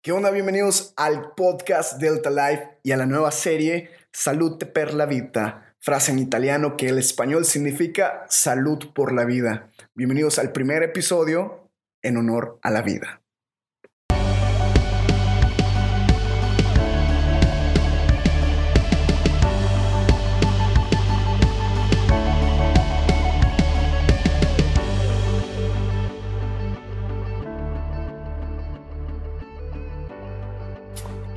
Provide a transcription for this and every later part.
¿Qué onda? Bienvenidos al podcast Delta Life y a la nueva serie Salute per la vita, frase en italiano que el español significa salud por la vida. Bienvenidos al primer episodio en honor a la vida.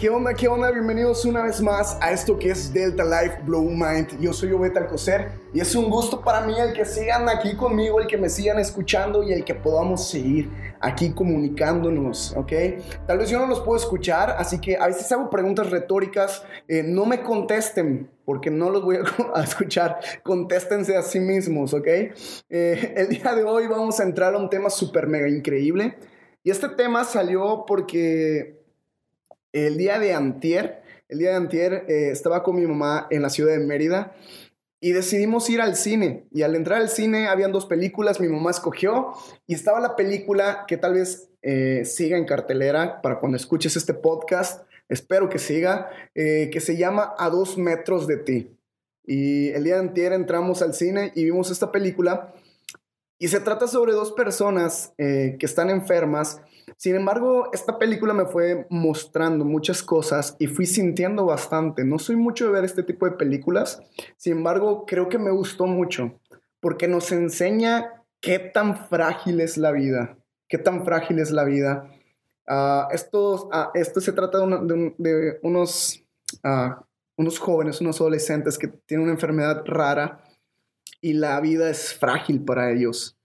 ¿Qué onda? ¿Qué onda? Bienvenidos una vez más a esto que es Delta Life Blow Mind. Yo soy Obeta Alcocer y es un gusto para mí el que sigan aquí conmigo, el que me sigan escuchando y el que podamos seguir aquí comunicándonos, ¿ok? Tal vez yo no los puedo escuchar, así que a veces hago preguntas retóricas, eh, no me contesten porque no los voy a, escuchar, contéstense a sí mismos, ¿ok? Eh, el día de hoy vamos a entrar a un tema súper mega increíble y este tema salió porque el día de antier, el día de antier eh, estaba con mi mamá en la ciudad de Mérida y decidimos ir al cine. Y al entrar al cine habían dos películas, mi mamá escogió y estaba la película que tal vez eh, siga en cartelera para cuando escuches este podcast, espero que siga, eh, que se llama A dos metros de ti. Y el día de antier entramos al cine y vimos esta película y se trata sobre dos personas que están enfermas sin embargo, esta película me fue mostrando muchas cosas y fui sintiendo bastante. No soy mucho de ver este tipo de películas, sin embargo, creo que me gustó mucho porque nos enseña qué tan frágil es la vida, qué tan frágil es la vida. Uh, esto, esto se trata de, unos, uh, unos jóvenes, unos adolescentes que tienen una enfermedad rara y la vida es frágil para ellos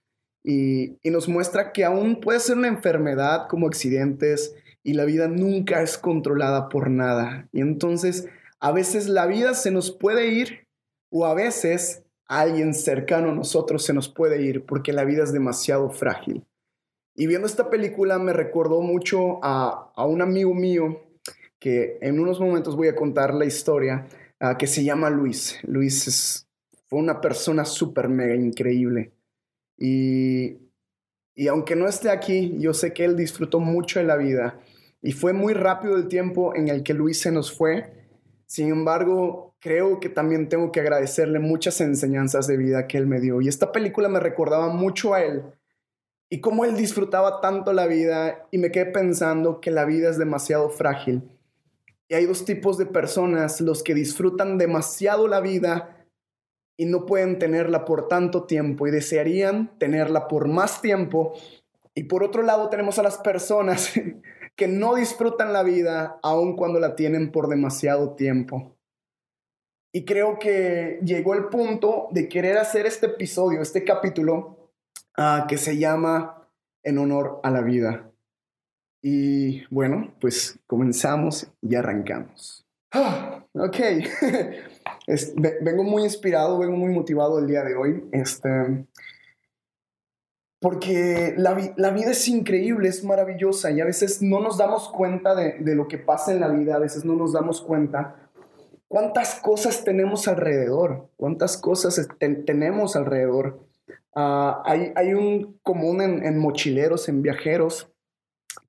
y, nos muestra que aún puede ser una enfermedad como accidentes y la vida nunca es controlada por nada. Y entonces a veces la vida se nos puede ir o a veces alguien cercano a nosotros se nos puede ir porque la vida es demasiado frágil. Y viendo esta película me recordó mucho a, un amigo mío que en unos momentos voy a contar la historia, ah, que se llama Luis. Luis fue una persona súper mega increíble. Y, y aunque no esté aquí, yo sé que él disfrutó mucho de la vida. Y fue muy rápido el tiempo en el que Luis se nos fue. Sin embargo, creo que también tengo que agradecerle muchas enseñanzas de vida que él me dio. Y esta película me recordaba mucho a él y cómo él disfrutaba tanto la vida y me quedé pensando que la vida es demasiado frágil. Y hay dos tipos de personas, los que disfrutan demasiado la vida y no pueden tenerla por tanto tiempo y desearían tenerla por más tiempo. Y por otro lado tenemos a las personas que no disfrutan la vida aun cuando la tienen por demasiado tiempo. Y creo que llegó el punto de querer hacer este episodio, este capítulo, ah, que se llama En honor a la vida. Y bueno, pues comenzamos y arrancamos. Ah, ok. vengo muy inspirado, vengo muy motivado el día de hoy. Este, porque la, vida es increíble, es maravillosa y a veces no nos damos cuenta de, lo que pasa en la vida, a veces no nos damos cuenta cuántas cosas tenemos alrededor, cuántas cosas tenemos alrededor. Ah, hay, hay, un común en mochileros, en viajeros,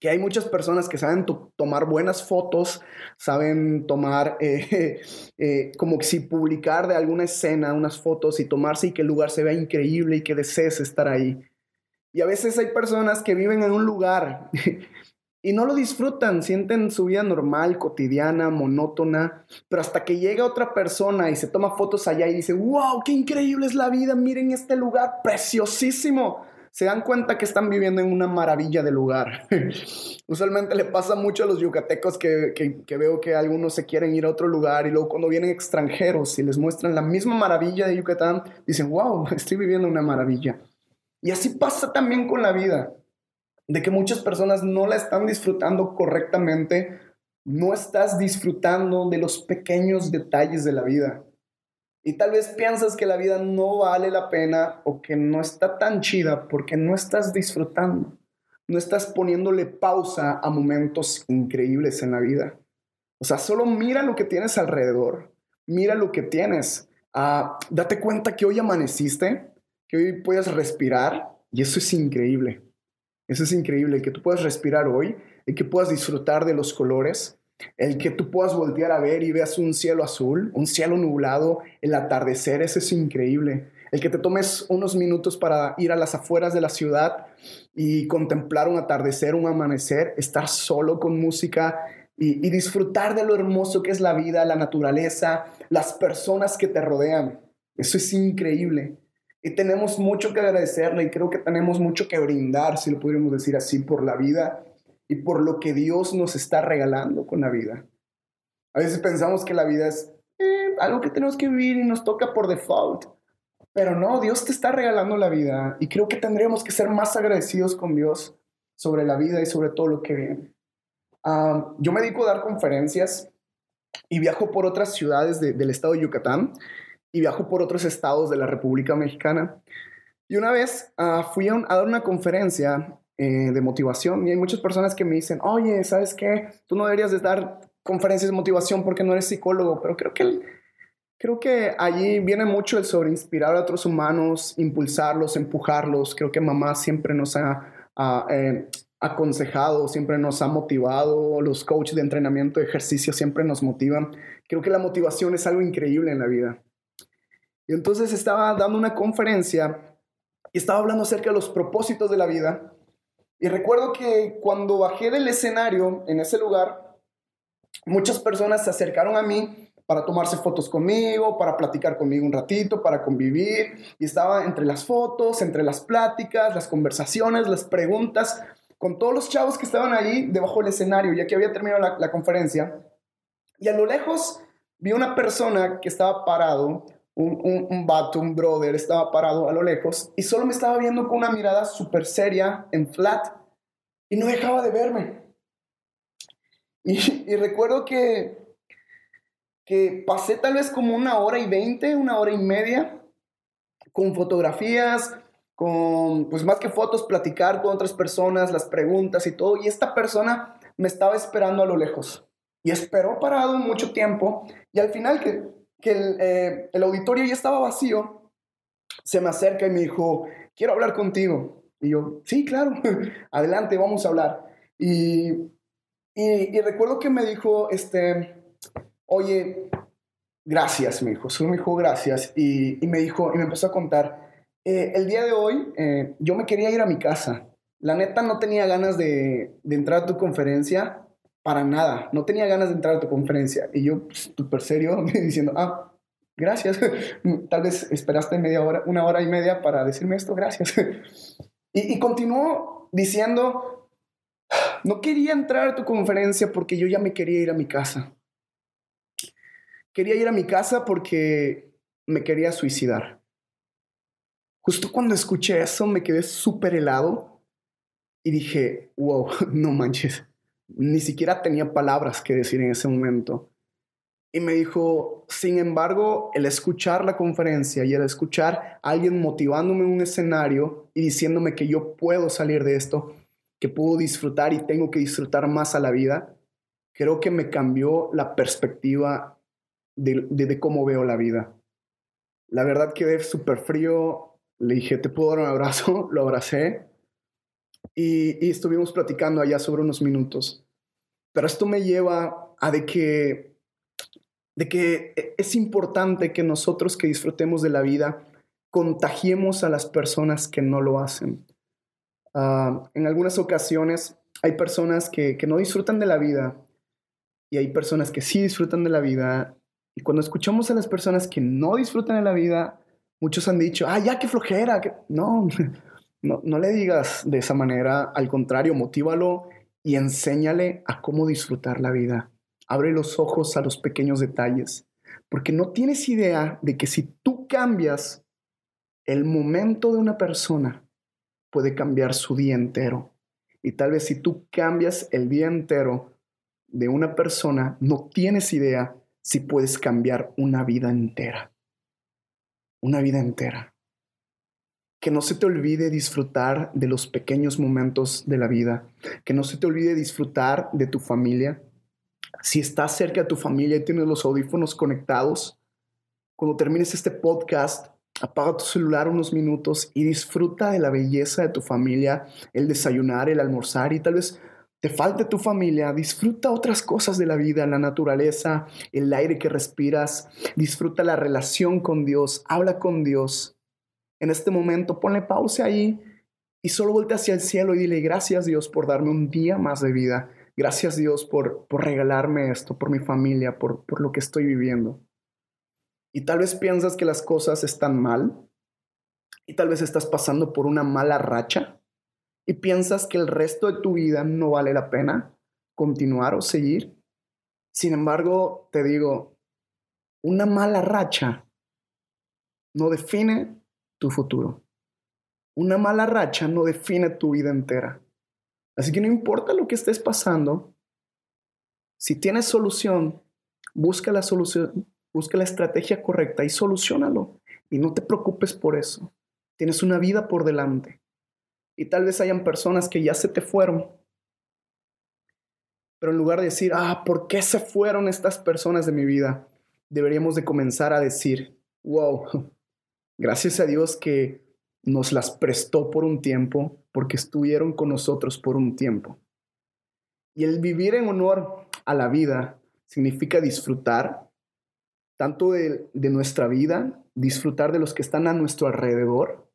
que hay muchas personas que saben tomar buenas fotos, saben tomar, eh, eh, como si publicar de alguna escena unas fotos y tomarse y que el lugar se vea increíble y que desees estar ahí. Y a veces hay personas que viven en un lugar y no lo disfrutan, sienten su vida normal, cotidiana, monótona, pero hasta que llega otra persona y se toma fotos allá y dice, wow, qué increíble es la vida, miren este lugar preciosísimo se dan cuenta que están viviendo en una maravilla de lugar. Usualmente le pasa mucho a los yucatecos que, que, veo que algunos se quieren ir a otro lugar y luego cuando vienen extranjeros y les muestran la misma maravilla de Yucatán, dicen, wow, estoy viviendo una maravilla. Y así pasa también con la vida, de que muchas personas no la están disfrutando correctamente, no estás disfrutando de los pequeños detalles de la vida. Y tal vez piensas que la vida no vale la pena o que no está tan chida porque no estás disfrutando. No estás poniéndole pausa a momentos increíbles en la vida. O sea, solo mira lo que tienes alrededor. Mira lo que tienes. Ah, date cuenta que hoy amaneciste, que hoy puedes respirar y eso es increíble. Eso es increíble, que tú puedas respirar hoy. el que puedas disfrutar de los colores, el que tú puedas voltear a ver y veas un cielo azul, un cielo nublado, el atardecer, eso es increíble. El que te tomes unos minutos para ir a las afueras de la ciudad y contemplar un atardecer, un amanecer, estar solo con música y, y disfrutar de lo hermoso que es la vida, la naturaleza, las personas que te rodean. Eso es increíble. Y tenemos mucho que agradecerle y creo que tenemos mucho que brindar, si lo podríamos decir así, por la vida y por lo que Dios nos está regalando con la vida. A veces pensamos que la vida es eh, algo que tenemos que vivir y nos toca por default. Pero no, Dios te está regalando la vida y creo que tendríamos que ser más agradecidos con Dios sobre la vida y sobre todo lo que viene. Ah, yo me dedico a dar conferencias y viajo por otras ciudades del estado de Yucatán y viajo por otros estados de la República Mexicana. Y una vez ah, fui a, dar una conferencia eh, de motivación y hay muchas personas que me dicen, oye, ¿sabes qué? Tú no deberías de dar conferencias de motivación porque no eres psicólogo, pero creo que, creo que allí viene mucho el sobre inspirar a otros humanos, impulsarlos, empujarlos. Creo que mamá siempre nos ha eh, aconsejado, siempre nos ha motivado, los coaches de entrenamiento, de ejercicio siempre nos motivan. Creo que la motivación es algo increíble en la vida. Y entonces estaba dando una conferencia y estaba hablando acerca de los propósitos de la vida. Y recuerdo que cuando bajé del escenario en ese lugar, muchas personas se acercaron a mí para tomarse fotos conmigo, para platicar conmigo un ratito, para convivir. Y estaba entre las fotos, entre las pláticas, las conversaciones, las preguntas, con todos los chavos que estaban ahí debajo del escenario, ya que había terminado la, la conferencia. Y a lo lejos vi una persona que estaba parado un, un, vato, un brother, estaba parado a lo lejos y solo me estaba viendo con una mirada súper seria, en flat, y no dejaba de verme. Y, recuerdo que, que pasé tal vez como una hora y veinte, una hora y media, con fotografías, con, pues más que fotos, platicar con otras personas, las preguntas y todo. Y esta persona me estaba esperando a lo lejos. Y esperó parado mucho tiempo. Y al final que que eh, el, auditorio ya estaba vacío, se me acerca y me dijo, quiero hablar contigo. Y yo, sí, claro, adelante, vamos a hablar. Y, y, recuerdo que me dijo, este, oye, gracias, me dijo, solo me dijo gracias. Y, y me dijo, y me empezó a contar, eh, el día de hoy eh, yo me quería ir a mi casa. La neta no tenía ganas de, de entrar a tu conferencia para nada, no tenía ganas de entrar a tu conferencia. Y yo, pues, súper serio, diciendo, ah, gracias. Tal vez esperaste media hora, una hora y media para decirme esto, gracias. Y, y continuó diciendo, no quería entrar a tu conferencia porque yo ya me quería ir a mi casa. Quería ir a mi casa porque me quería suicidar. Justo cuando escuché eso me quedé súper helado y dije, wow, no manches ni siquiera tenía palabras que decir en ese momento. Y me dijo, sin embargo, el escuchar la conferencia y el escuchar a alguien motivándome en un escenario y diciéndome que yo puedo salir de esto, que puedo disfrutar y tengo que disfrutar más a la vida, creo que me cambió la perspectiva de, cómo veo la vida. La verdad quedé súper frío, le dije, ¿te puedo dar un abrazo? Lo abracé y, estuvimos platicando allá sobre unos minutos. Pero esto me lleva a de que, de que es importante que nosotros que disfrutemos de la vida contagiemos a las personas que no lo hacen. Ah, en algunas ocasiones hay personas que, que no disfrutan de la vida y hay personas que sí disfrutan de la vida. Y cuando escuchamos a las personas que no disfrutan de la vida, muchos han dicho, ah, ya, qué flojera. Que... No, no, no le digas de esa manera, al contrario, motívalo y enséñale a cómo disfrutar la vida. Abre los ojos a los pequeños detalles, porque no tienes idea de que si tú cambias el momento de una persona, puede cambiar su día entero. Y tal vez si tú cambias el día entero de una persona, no tienes idea si puedes cambiar una vida entera. Una vida entera que no se te olvide disfrutar de los pequeños momentos de la vida, que no se te olvide disfrutar de tu familia. Si estás cerca de tu familia y tienes los audífonos conectados, cuando termines este podcast, apaga tu celular unos minutos y disfruta de la belleza de tu familia, el desayunar, el almorzar y tal vez te falte tu familia, disfruta otras cosas de la vida, la naturaleza, el aire que respiras, disfruta la relación con Dios, habla con Dios. En este momento ponle pausa ahí y solo voltea hacia el cielo y dile gracias Dios por darme un día más de vida. Gracias Dios por, por regalarme esto, por mi familia, por, por lo que estoy viviendo. Y tal vez piensas que las cosas están mal y tal vez estás pasando por una mala racha y piensas que el resto de tu vida no vale la pena continuar o seguir. Sin embargo, te digo, una mala racha no define tu futuro. Una mala racha no define tu vida entera. Así que no importa lo que estés pasando, si tienes solución, busca la solución, busca la estrategia correcta y solucionalo. Y no te preocupes por eso. Tienes una vida por delante. Y tal vez hayan personas que ya se te fueron. Pero en lugar de decir, ah, ¿por qué se fueron estas personas de mi vida? Deberíamos de comenzar a decir, wow, gracias a Dios que nos las prestó por un tiempo, porque estuvieron con nosotros por un tiempo. Y el vivir en honor a la vida significa disfrutar tanto de, nuestra vida, disfrutar de los que están a nuestro alrededor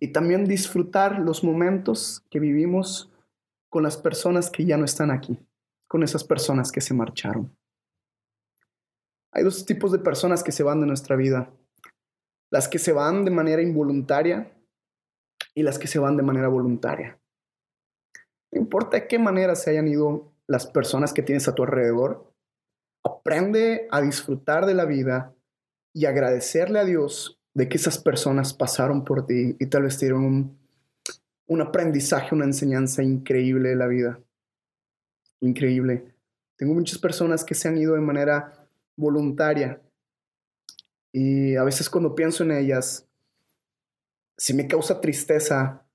y también disfrutar los momentos que vivimos con las personas que ya no están aquí, con esas personas que se marcharon. Hay dos tipos de personas que se van de nuestra vida. Las que se van de manera involuntaria y las que se van de manera voluntaria. No importa de qué manera se hayan ido las personas que tienes a tu alrededor, aprende a disfrutar de la vida y agradecerle a Dios de que esas personas pasaron por ti y tal vez dieron un, un aprendizaje, una enseñanza increíble de la vida. Increíble. Tengo muchas personas que se han ido de manera voluntaria y a veces cuando pienso en ellas, sí me causa tristeza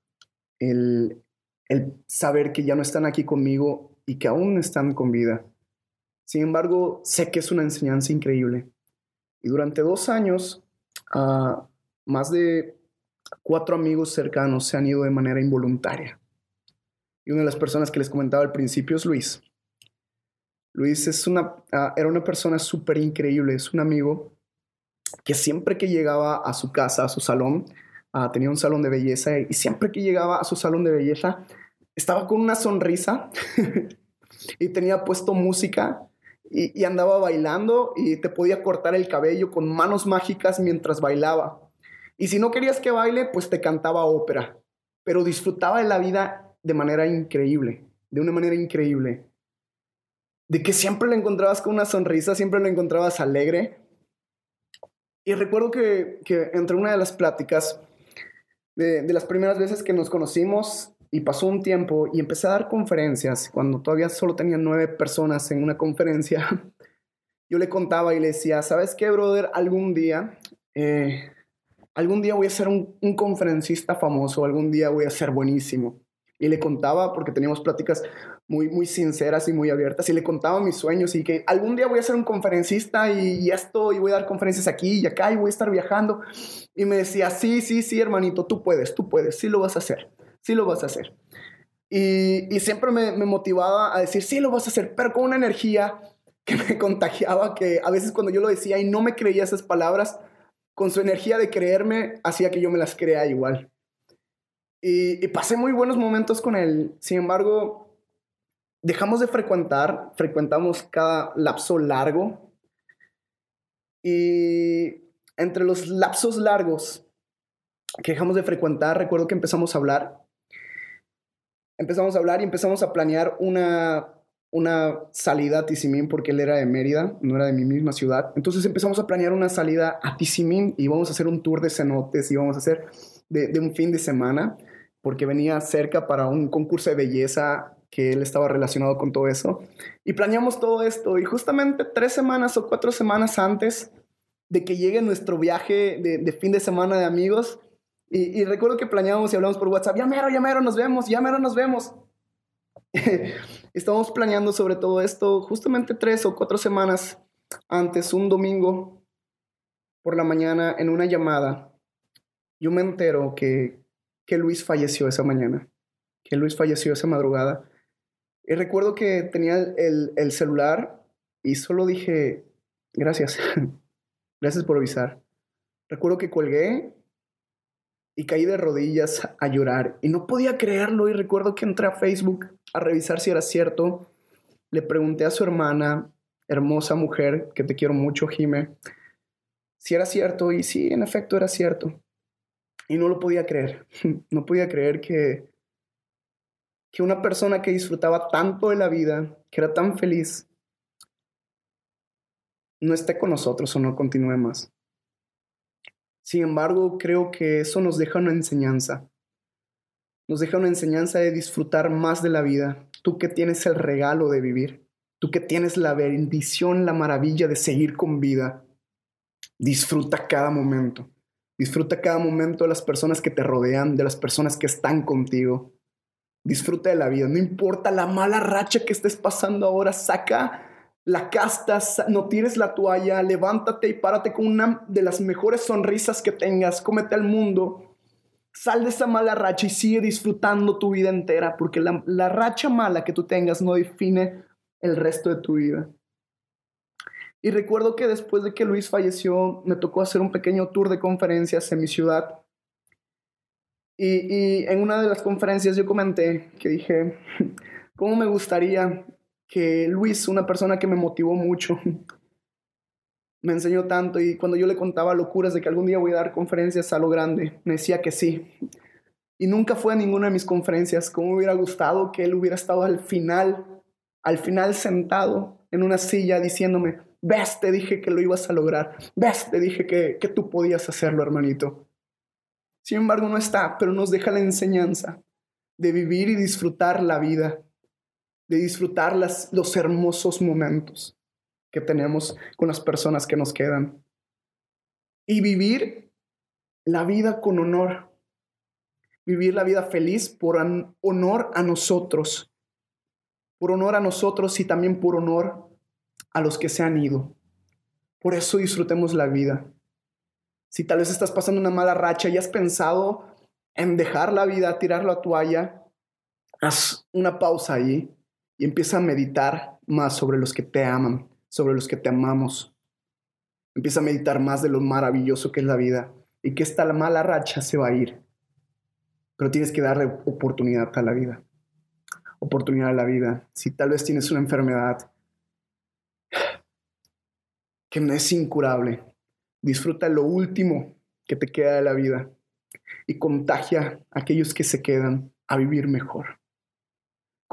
el, el saber que ya no están aquí conmigo y que aún están con vida. Sin embargo, sé que es una enseñanza increíble. Y durante dos años más de cuatro amigos cercanos se han ido de manera involuntaria. Y una de las personas que les comentaba al principio es Luis. Luis es una, ah, era una persona súper increíble, es un amigo que siempre que llegaba a su casa, a su salón, ah, tenía un salón de belleza y siempre que llegaba a su salón de belleza estaba con una sonrisa y tenía puesto música y, andaba bailando y te podía cortar el cabello con manos mágicas mientras bailaba. Y si no querías que baile, pues te cantaba ópera, pero disfrutaba de la vida de manera increíble, de una manera increíble. De que siempre lo encontrabas con una sonrisa, siempre lo encontrabas alegre. Y recuerdo que, que entre una de las pláticas, de, las primeras veces que nos conocimos, y pasó un tiempo y empecé a dar conferencias. Cuando todavía solo tenía nueve personas en una conferencia, yo le contaba y le decía, ¿sabes qué, brother? Algún día, eh, algún día voy a ser un, un, conferencista famoso, algún día voy a ser buenísimo. Y le contaba, porque teníamos pláticas muy, muy sinceras y muy abiertas, y le contaba mis sueños y que algún día voy a ser un conferencista y, y esto, y voy a dar conferencias aquí y acá y voy a estar viajando. Y me decía, sí, sí, sí, hermanito, tú puedes, tú puedes, sí lo vas a hacer sí lo vas a hacer. Y, siempre me, motivaba a decir, sí lo vas a hacer, pero con una energía que me contagiaba, que a veces cuando yo lo decía y no me creía esas palabras, con su energía de creerme, hacía que yo me las crea igual. Y, y pasé muy buenos momentos con él. Sin embargo, dejamos de frecuentar, frecuentamos cada lapso largo. Y entre los lapsos largos que dejamos de frecuentar, recuerdo que empezamos a hablar empezamos a hablar y empezamos a planear una, una salida a Tizimín porque él era de Mérida, no era de mi misma ciudad. Entonces empezamos a planear una salida a Tizimín y íbamos a hacer un tour de cenotes y íbamos a hacer de, de, un fin de semana porque venía cerca para un concurso de belleza que él estaba relacionado con todo eso. Y planeamos todo esto y justamente tres semanas o cuatro semanas antes de que llegue nuestro viaje de, fin de semana de amigos, y, recuerdo que planeábamos y hablamos por WhatsApp, ya mero, ya mero, nos vemos, ya mero, nos vemos. Estábamos planeando sobre todo esto justamente tres o cuatro semanas antes, un domingo por la mañana, en una llamada, yo me entero que, que Luis falleció esa mañana, que Luis falleció esa madrugada. Y recuerdo que tenía el, el celular y solo dije, gracias, gracias por avisar. Recuerdo que colgué y caí de rodillas a llorar y no podía creerlo y recuerdo que entré a Facebook a revisar si era cierto. Le pregunté a su hermana, hermosa mujer, que te quiero mucho, Jime, si era cierto y sí, en efecto era cierto. Y no lo podía creer. No podía creer que, que una persona que disfrutaba tanto de la vida, que era tan feliz, no esté con nosotros o no continúe más. Sin embargo, creo que eso nos deja una enseñanza. Nos deja una enseñanza de disfrutar más de la vida. Tú que tienes el regalo de vivir, tú que tienes la bendición, la maravilla de seguir con vida, disfruta cada momento. Disfruta cada momento de las personas que te rodean, de las personas que están contigo. Disfruta de la vida. No importa la mala racha que estés pasando ahora, saca la castas, no tires la toalla, levántate y párate con una de las mejores sonrisas que tengas, cómete al mundo, sal de esa mala racha y sigue disfrutando tu vida entera, porque la, la racha mala que tú tengas no define el resto de tu vida. Y recuerdo que después de que Luis falleció, me tocó hacer un pequeño tour de conferencias en mi ciudad. Y, en una de las conferencias yo comenté que dije, ¿cómo me gustaría que Luis, una persona que me motivó mucho, me enseñó tanto y cuando yo le contaba locuras de que algún día voy a dar conferencias a lo grande, me decía que sí. Y nunca fue a ninguna de mis conferencias. Como me hubiera gustado que él hubiera estado al final, al final sentado en una silla diciéndome, ves, te dije que lo ibas a lograr, ves, te dije que, que tú podías hacerlo, hermanito. Sin embargo, no está, pero nos deja la enseñanza de vivir y disfrutar la vida de disfrutar los hermosos momentos que tenemos con las personas que nos quedan. Y vivir la vida con honor. Vivir la vida feliz por honor a nosotros. Por honor a nosotros y también por honor a los que se han ido. Por eso disfrutemos la vida. Si tal vez estás pasando una mala racha y has pensado en dejar la vida, tirar la toalla, haz una pausa ahí y empieza a meditar más sobre los que te aman, sobre los que te amamos. Empieza a meditar más de lo maravilloso que es la vida y que esta mala racha se va a ir. Pero tienes que darle oportunidad a la vida. Oportunidad a la vida. Si tal vez tienes una enfermedad que no es incurable, disfruta lo último que te queda de la vida y contagia a aquellos que se quedan a vivir mejor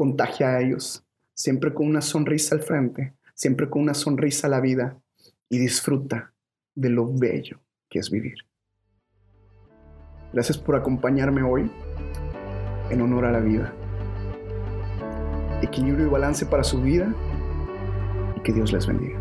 contagia a ellos, siempre con una sonrisa al frente, siempre con una sonrisa a la vida y disfruta de lo bello que es vivir. Gracias por acompañarme hoy en honor a la vida. Equilibrio y balance para su vida y que Dios les bendiga.